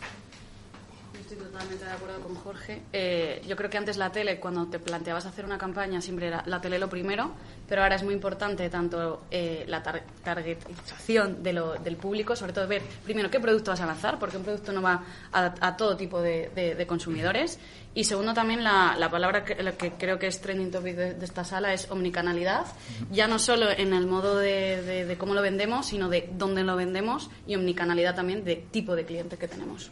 totalmente de acuerdo con Jorge. Eh, yo creo que antes la tele, cuando te planteabas hacer una campaña, siempre era la tele lo primero, pero ahora es muy importante tanto eh, la targetización de lo, del público, sobre todo ver primero qué producto vas a lanzar, porque un producto no va a, todo tipo de, consumidores. Y segundo, también la, palabra que, que, creo que es trending topic de, esta sala es omnicanalidad, ya no solo en el modo de, de cómo lo vendemos, sino de dónde lo vendemos y omnicanalidad también de tipo de cliente que tenemos.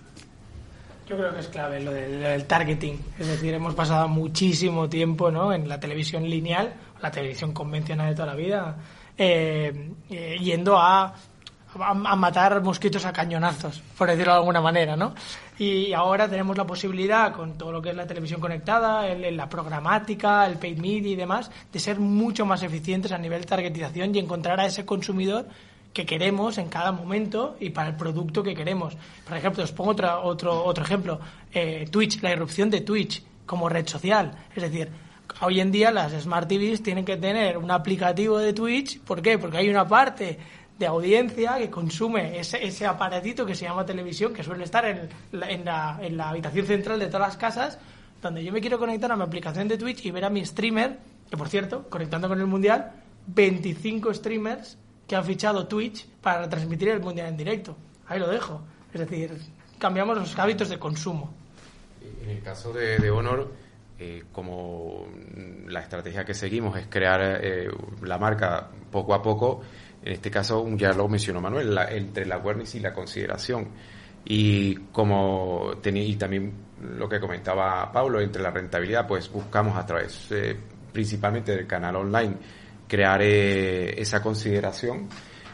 Yo creo que es clave lo del, targeting. Es decir, hemos pasado muchísimo tiempo ¿no? en la televisión lineal, la televisión convencional de toda la vida, eh, eh, yendo a, a, matar mosquitos a cañonazos, por decirlo de alguna manera, ¿no? Y ahora tenemos la posibilidad, con todo lo que es la televisión conectada, la programática, el paid media y demás, de ser mucho más eficientes a nivel de targetización y encontrar a ese consumidor que queremos en cada momento y para el producto que queremos. Por ejemplo, os pongo otro, otro, otro ejemplo. Eh, Twitch, la irrupción de Twitch como red social. Es decir, hoy en día las Smart TVs tienen que tener un aplicativo de Twitch. ¿Por qué? Porque hay una parte de audiencia que consume ese, ese aparatito que se llama televisión, que suele estar en en, la, en la habitación central de todas las casas, donde yo me quiero conectar a mi aplicación de Twitch y ver a mi streamer, que por cierto, conectando con el Mundial, 25 streamers que han fichado Twitch para transmitir el Mundial en directo. Ahí lo dejo. Es decir, cambiamos los hábitos de consumo. En el caso de, Honor, eh, como la estrategia que seguimos es crear eh, la marca poco a poco, en este caso ya lo mencionó Manuel, entre la awareness y la consideración. Y como y también lo que comentaba Pablo, entre la rentabilidad, pues buscamos a través eh, principalmente del canal online crear eh, esa consideración.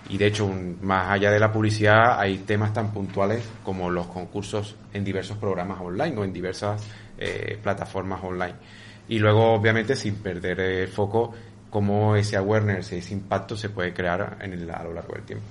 Y de hecho más allá de la publicidad hay temas tan puntuales como los concursos en diversos programas online o en diversas eh, plataformas online. Y luego obviamente sin perder el foco cómo ese awareness ese impacto se puede crear en el, a lo largo del tiempo.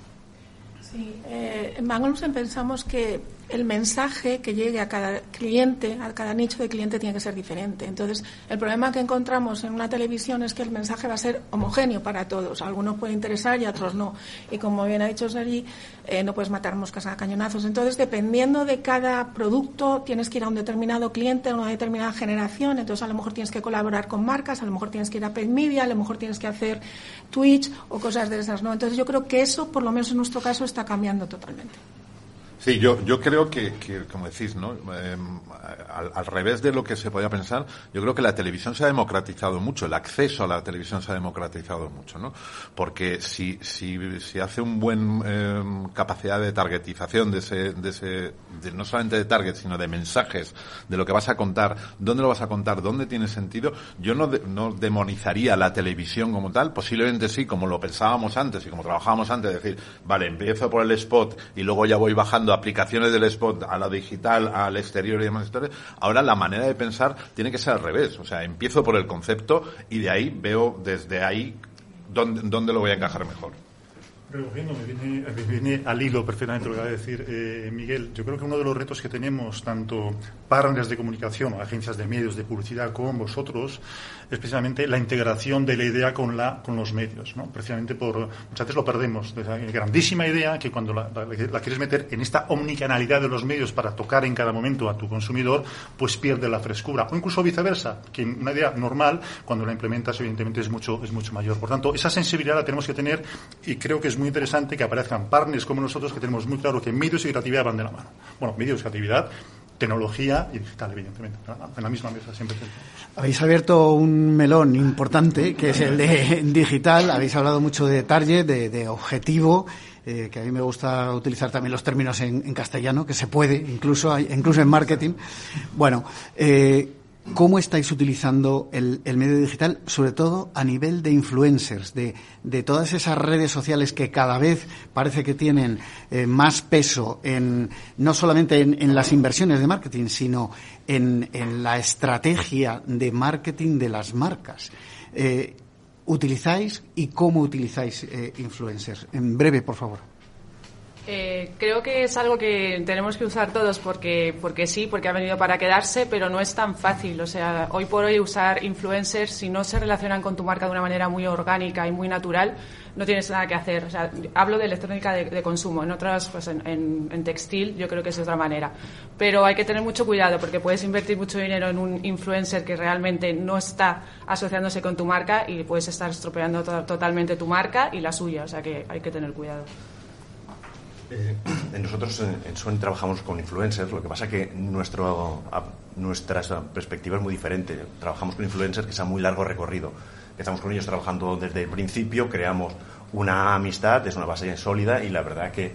Sí, eh, en Bangolusen pensamos que el mensaje que llegue a cada cliente, a cada nicho de cliente, tiene que ser diferente. Entonces, el problema que encontramos en una televisión es que el mensaje va a ser homogéneo para todos. algunos puede interesar y otros no. Y como bien ha dicho Sari, eh, no puedes matar moscas a cañonazos. Entonces, dependiendo de cada producto, tienes que ir a un determinado cliente, a una determinada generación. Entonces, a lo mejor tienes que colaborar con marcas, a lo mejor tienes que ir a paid media, a lo mejor tienes que hacer Twitch o cosas de esas. ¿no? Entonces, yo creo que eso, por lo menos en nuestro caso, está cambiando totalmente. Sí, yo, yo creo que, como decís, ¿no? Em, al, revés de lo que se podía pensar, yo creo que la televisión se ha democratizado mucho, el acceso a la televisión se ha democratizado mucho, ¿no? Porque si, si, si hace un buen em, capacidad de targetización de ese, de ese, no solamente de target, sino de mensajes, de lo que vas a contar, dónde lo vas a contar, dónde tiene sentido, yo no, no demonizaría la televisión como tal, posiblemente sí, como lo pensábamos antes y como trabajábamos antes, decir, vale, empiezo por el spot y luego ya voy bajando aplicaciones del spot a la digital, al exterior y demás historias, ahora la manera de pensar tiene que ser al revés. O sea, empiezo por el concepto y de ahí veo desde ahí dónde, dónde lo voy a encajar mejor. Recogiendo, me viene, al hilo perfectamente lo que va a decir eh, Miguel. Yo creo que uno de los retos que tenemos, tanto partners de comunicación, agencias de medios, de publicidad, como vosotros, es la integración de la idea con, la, con los medios. ¿no? Precisamente por, muchas veces lo perdemos. Esa grandísima idea que cuando la, la, quieres meter en esta omnicanalidad de los medios para tocar en cada momento a tu consumidor, pues pierde la frescura. O incluso viceversa, que una idea normal, cuando la implementas, evidentemente es mucho, es mucho mayor. Por tanto, esa sensibilidad la tenemos que tener y creo que es muy interesante que aparezcan partners como nosotros que tenemos muy claro que medios y creatividad van de la mano. Bueno, medios y creatividad, tecnología y digital, evidentemente. En la misma mesa siempre. Habéis abierto un melón importante, que es el de digital. Habéis hablado mucho de target, de, objetivo. Eh, que a mí me gusta utilizar también los términos en, castellano, que se puede, incluso, incluso en marketing. Bueno, eh, ¿Cómo estáis utilizando el, medio digital, sobre todo a nivel de influencers, de, todas esas redes sociales que cada vez parece que tienen eh, más peso en no solamente en, las inversiones de marketing, sino en, la estrategia de marketing de las marcas? Eh, ¿Utilizáis y cómo utilizáis eh, influencers? En breve, por favor. Eh, creo que es algo que tenemos que usar todos porque, porque sí, porque ha venido para quedarse, pero no es tan fácil. O sea, hoy por hoy usar influencers, si no se relacionan con tu marca de una manera muy orgánica y muy natural, no tienes nada que hacer. O sea, hablo de electrónica de, consumo. En otras, pues en, en, textil, yo creo que es de otra manera. Pero hay que tener mucho cuidado porque puedes invertir mucho dinero en un influencer que realmente no está asociándose con tu marca y puedes estar estropeando totalmente tu marca y la suya. O sea, que hay que tener cuidado. Eh, nosotros en Sony trabajamos con influencers, lo que pasa que nuestro, nuestra perspectiva es muy diferente. Trabajamos con influencers que sean muy largo recorrido. Empezamos con ellos trabajando desde el principio, creamos una amistad, es una base sólida y la verdad que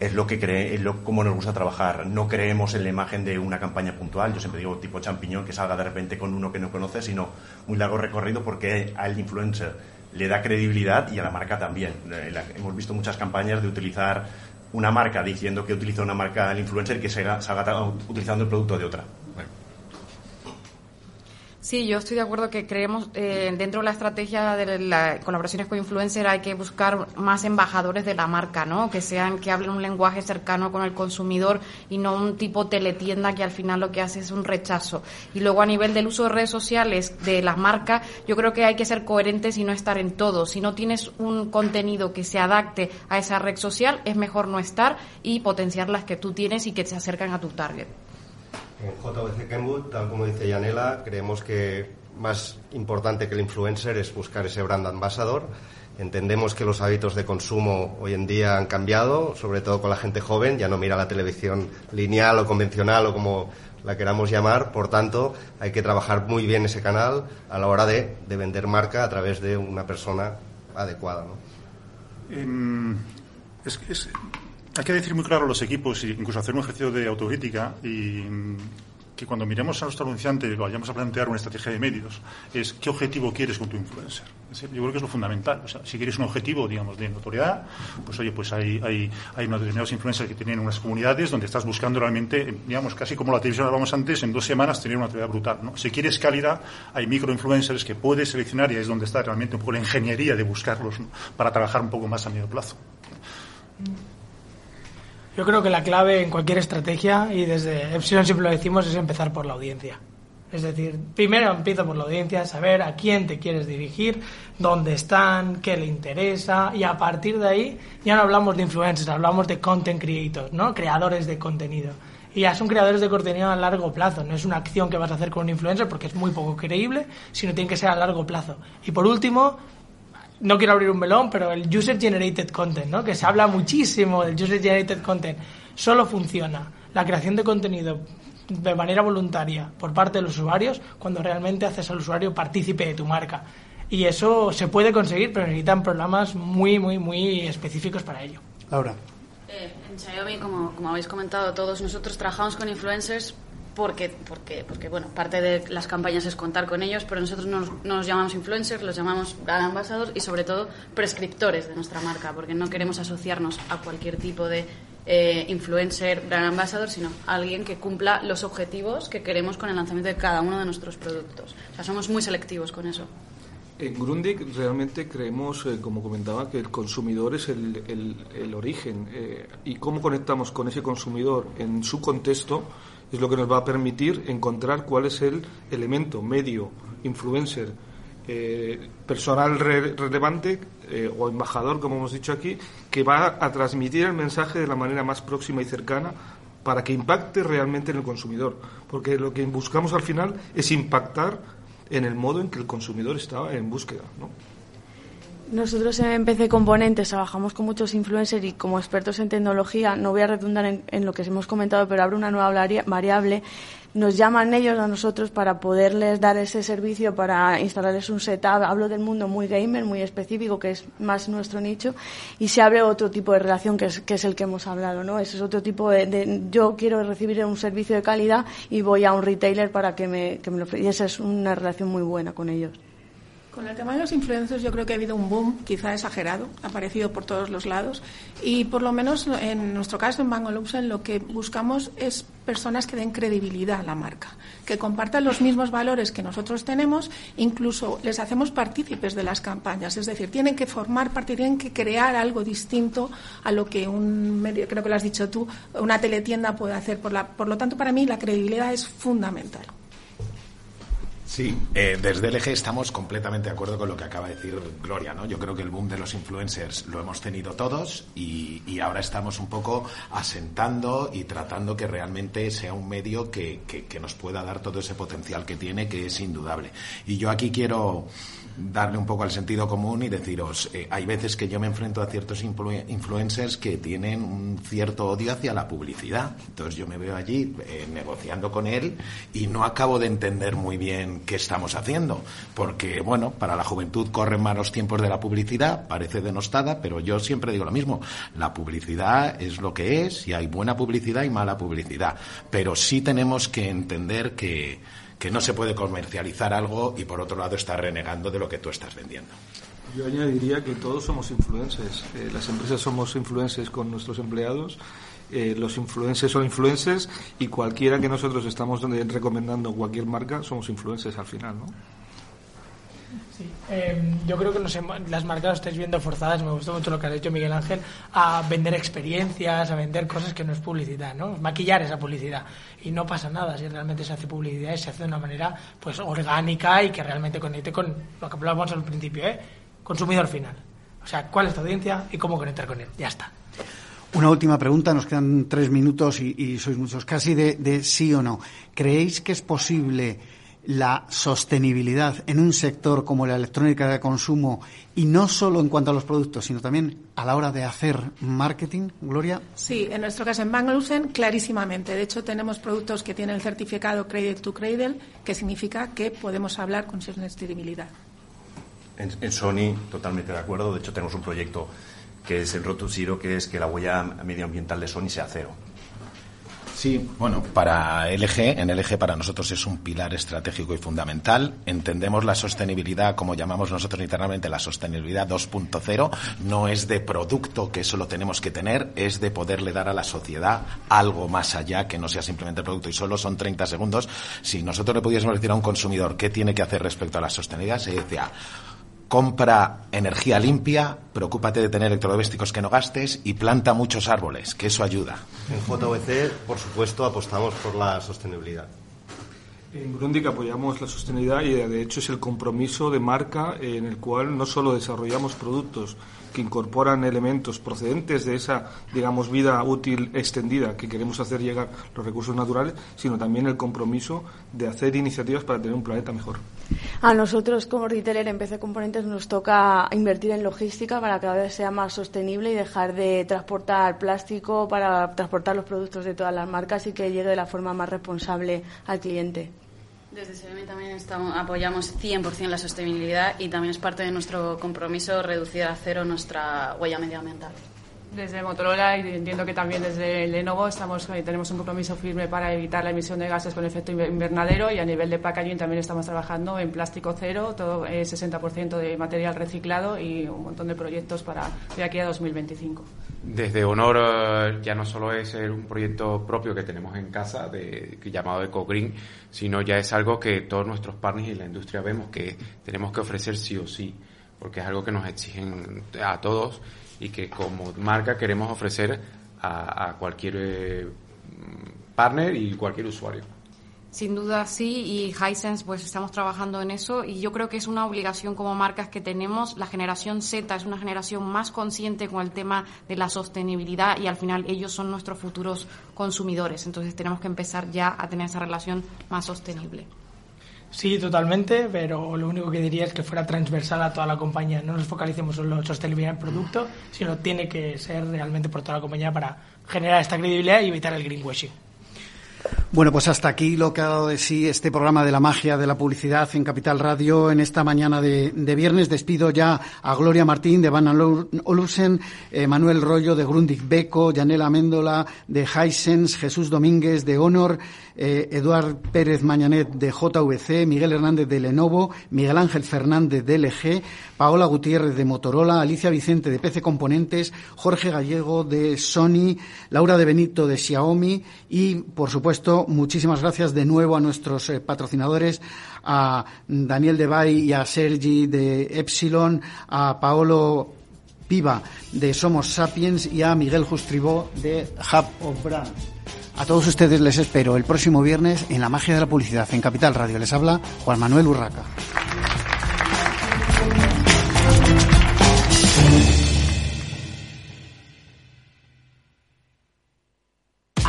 es lo que cree, es lo como nos gusta trabajar. No creemos en la imagen de una campaña puntual. Yo siempre digo tipo champiñón que salga de repente con uno que no conoce, sino muy largo recorrido porque al influencer le da credibilidad y a la marca también. Eh, hemos visto muchas campañas de utilizar una marca diciendo que utiliza una marca el influencer que salga, salga utilizando el producto de otra. Sí, yo estoy de acuerdo que creemos eh, dentro de la estrategia de las colaboraciones con influencer hay que buscar más embajadores de la marca, ¿no? Que sean que hablen un lenguaje cercano con el consumidor y no un tipo teletienda que al final lo que hace es un rechazo. Y luego a nivel del uso de redes sociales de las marcas, yo creo que hay que ser coherentes y no estar en todo. Si no tienes un contenido que se adapte a esa red social, es mejor no estar y potenciar las que tú tienes y que se acercan a tu target. En JVC Kenwood, tal como dice Yanela, creemos que más importante que el influencer es buscar ese brand ambassador. Entendemos que los hábitos de consumo hoy en día han cambiado, sobre todo con la gente joven, ya no mira la televisión lineal o convencional o como la queramos llamar, por tanto hay que trabajar muy bien ese canal a la hora de, vender marca a través de una persona adecuada. Em, es, es, hay que decir muy claro a los equipos incluso hacer un ejercicio de autocrítica y mm, que cuando miremos a nuestro anunciante vayamos a plantear una estrategia de medios, es qué objetivo quieres con tu influencer. Yo creo que es lo fundamental. O sea, si quieres un objetivo, digamos, de notoriedad, pues oye, pues hay unos determinados influencers que tienen unas comunidades donde estás buscando realmente, digamos, casi como la televisión hablábamos antes, en dos semanas tener una notoriedad brutal. ¿no? Si quieres calidad, hay microinfluencers que puedes seleccionar y ahí es donde está realmente un poco la ingeniería de buscarlos para trabajar un poco más a medio plazo. Yo creo que la clave en cualquier estrategia, y desde Epsilon siempre lo decimos, es empezar por la audiencia. Es decir, primero empiezo por la audiencia, saber a quién te quieres dirigir, dónde están, qué le interesa, y a partir de ahí ya no hablamos de influencers, hablamos de content creators, ¿no? Creadores de contenido. Y ya son creadores de contenido a largo plazo, no es una acción que vas a hacer con un influencer porque es muy poco creíble, sino tiene que ser a largo plazo. Y por último, no quiero abrir un melón, pero el user generated content, ¿no? Que se habla muchísimo del user generated content. Solo funciona la creación de contenido de manera voluntaria por parte de los usuarios cuando realmente haces al usuario partícipe de tu marca. Y eso se puede conseguir, pero necesitan programas muy, muy, muy específicos para ello. Laura. Eh, en Xiaomi, como, como habéis comentado todos, nosotros trabajamos con influencers porque, porque, porque, bueno, parte de las campañas es contar con ellos, pero nosotros no no nos llamamos influencers, los llamamos brand ambassadors y sobre todo prescriptores de nuestra marca, porque no queremos asociarnos a cualquier tipo de eh, influencer, brand ambassador, sino alguien que cumpla los objetivos que queremos con el lanzamiento de cada uno de nuestros productos. O sea, somos muy selectivos con eso. En Grundig realmente creemos, eh, como comentaba, que el consumidor es el origen eh, y cómo conectamos con ese consumidor en su contexto es lo que nos va a permitir encontrar cuál es el elemento, medio, influencer, eh, personal re relevante eh, o embajador, como hemos dicho aquí, que va a transmitir el mensaje de la manera más próxima y cercana para que impacte realmente en el consumidor. Porque lo que buscamos al final es impactar en el modo en que el consumidor está en búsqueda. ¿no? Nosotros en PC Componentes trabajamos con muchos influencers y como expertos en tecnología, no voy a redundar en, lo que hemos comentado, pero abre una nueva variable. Nos llaman ellos a nosotros para poderles dar ese servicio, para instalarles un setup. Hablo del mundo muy gamer, muy específico, que es más nuestro nicho, y se abre otro tipo de relación que es, que es el que hemos hablado, ¿no? Ese es otro tipo de, de, yo quiero recibir un servicio de calidad y voy a un retailer para que me, que me lo ofrezca. Y esa es una relación muy buena con ellos. Con el tema de los influencers yo creo que ha habido un boom, quizá exagerado, ha aparecido por todos los lados y por lo menos en nuestro caso en Bango Luxen lo que buscamos es personas que den credibilidad a la marca, que compartan los mismos valores que nosotros tenemos, incluso les hacemos partícipes de las campañas, es decir, tienen que formar parte, tienen que crear algo distinto a lo que un medio, creo que lo has dicho tú, una teletienda puede hacer. Por, la, por lo tanto, para mí la credibilidad es fundamental. Sí, eh, desde LG estamos completamente de acuerdo con lo que acaba de decir Gloria, ¿no? Yo creo que el boom de los influencers lo hemos tenido todos y, y ahora estamos un poco asentando y tratando que realmente sea un medio que, que, que, nos pueda dar todo ese potencial que tiene, que es indudable. Y yo aquí quiero darle un poco al sentido común y deciros, eh, hay veces que yo me enfrento a ciertos influ influencers que tienen un cierto odio hacia la publicidad. Entonces yo me veo allí eh, negociando con él y no acabo de entender muy bien qué estamos haciendo. Porque, bueno, para la juventud corren malos tiempos de la publicidad, parece denostada, pero yo siempre digo lo mismo. La publicidad es lo que es y hay buena publicidad y mala publicidad. Pero sí tenemos que entender que que no se puede comercializar algo y por otro lado estar renegando de lo que tú estás vendiendo. Yo añadiría que todos somos influencers. Eh, las empresas somos influencers con nuestros empleados. Eh, los influencers son influencers y cualquiera que nosotros estamos recomendando cualquier marca somos influencers al final, ¿no? Sí. Eh, yo creo que sé, las marcas estáis viendo forzadas, me gustó mucho lo que ha dicho Miguel Ángel, a vender experiencias, a vender cosas que no es publicidad, ¿no? Maquillar esa publicidad. Y no pasa nada si realmente se hace publicidad y se hace de una manera pues orgánica y que realmente conecte con lo que hablábamos al principio, ¿eh? Consumidor final. O sea, cuál es tu audiencia y cómo conectar con él. Ya está. Una última pregunta, nos quedan tres minutos y, y sois muchos, casi de sí o no. ¿Creéis que es posible la sostenibilidad en un sector como la electrónica de consumo y no solo en cuanto a los productos, sino también a la hora de hacer marketing, Gloria? Sí, en nuestro caso en Banglusen clarísimamente. De hecho, tenemos productos que tienen el certificado Cradle to Cradle, que significa que podemos hablar con sostenibilidad. En, en Sony, totalmente de acuerdo. De hecho, tenemos un proyecto que es el Road to Zero, que es que la huella medioambiental de Sony sea cero. Sí, bueno, para LG, en LG para nosotros es un pilar estratégico y fundamental. Entendemos la sostenibilidad, como llamamos nosotros internamente, la sostenibilidad 2.0. No es de producto que eso lo tenemos que tener, es de poderle dar a la sociedad algo más allá que no sea simplemente producto. Y solo son 30 segundos. Si nosotros le pudiésemos decir a un consumidor qué tiene que hacer respecto a la sostenibilidad, se decía, compra energía limpia, preocúpate de tener electrodomésticos que no gastes y planta muchos árboles, que eso ayuda. En JVC, por supuesto, apostamos por la sostenibilidad. En Grundig apoyamos la sostenibilidad y de hecho es el compromiso de marca en el cual no solo desarrollamos productos que incorporan elementos procedentes de esa, digamos, vida útil extendida que queremos hacer llegar los recursos naturales, sino también el compromiso de hacer iniciativas para tener un planeta mejor. A nosotros como retailer en PC Componentes nos toca invertir en logística para que cada vez sea más sostenible y dejar de transportar plástico para transportar los productos de todas las marcas y que llegue de la forma más responsable al cliente. Desde SEMI también estamos, apoyamos 100% la sostenibilidad y también es parte de nuestro compromiso reducir a cero nuestra huella medioambiental. Desde Motorola y entiendo que también desde Lenovo estamos, eh, tenemos un compromiso firme para evitar la emisión de gases con efecto invernadero y a nivel de packaging también estamos trabajando en plástico cero, todo eh, 60% de material reciclado y un montón de proyectos para de aquí a 2025. Desde Honor eh, ya no solo es un proyecto propio que tenemos en casa de, llamado EcoGreen, sino ya es algo que todos nuestros partners y la industria vemos que tenemos que ofrecer sí o sí, porque es algo que nos exigen a todos y que como marca queremos ofrecer a, cualquier eh, partner y cualquier usuario. Sin duda sí, y Hisense pues estamos trabajando en eso y yo creo que es una obligación como marcas que tenemos. La generación Z es una generación más consciente con el tema de la sostenibilidad y al final ellos son nuestros futuros consumidores. Entonces tenemos que empezar ya a tener esa relación más sostenible. Sí, totalmente, pero lo único que diría es que fuera transversal a toda la compañía. No nos focalicemos solo en sostenibilidad del producto, sino tiene que ser realmente por toda la compañía para generar esta credibilidad y evitar el greenwashing. Bueno, pues hasta aquí lo que ha dado de sí este programa de la magia de la publicidad en Capital Radio en esta mañana de, viernes. Despido ya a Gloria Martín de Van Olusen, eh, Manuel Rollo de Grundig Beco, Yanela Méndola de Hisense, Jesús Domínguez de Honor, eh, Eduard Pérez Mañanet de JVC, Miguel Hernández de Lenovo, Miguel Ángel Fernández de LG, Paola Gutiérrez de Motorola, Alicia Vicente de PC Componentes, Jorge Gallego de Sony, Laura de Benito de Xiaomi y, por supuesto, muchísimas gracias de nuevo a nuestros eh, patrocinadores, a Daniel Debay y a Sergi de Epsilon, a Paolo Piva de Somos Sapiens y a Miguel Justribó de Hub of Brands. A todos ustedes les espero el próximo viernes en La Magia de la Publicidad en Capital Radio. Les habla Juan Manuel Urraca.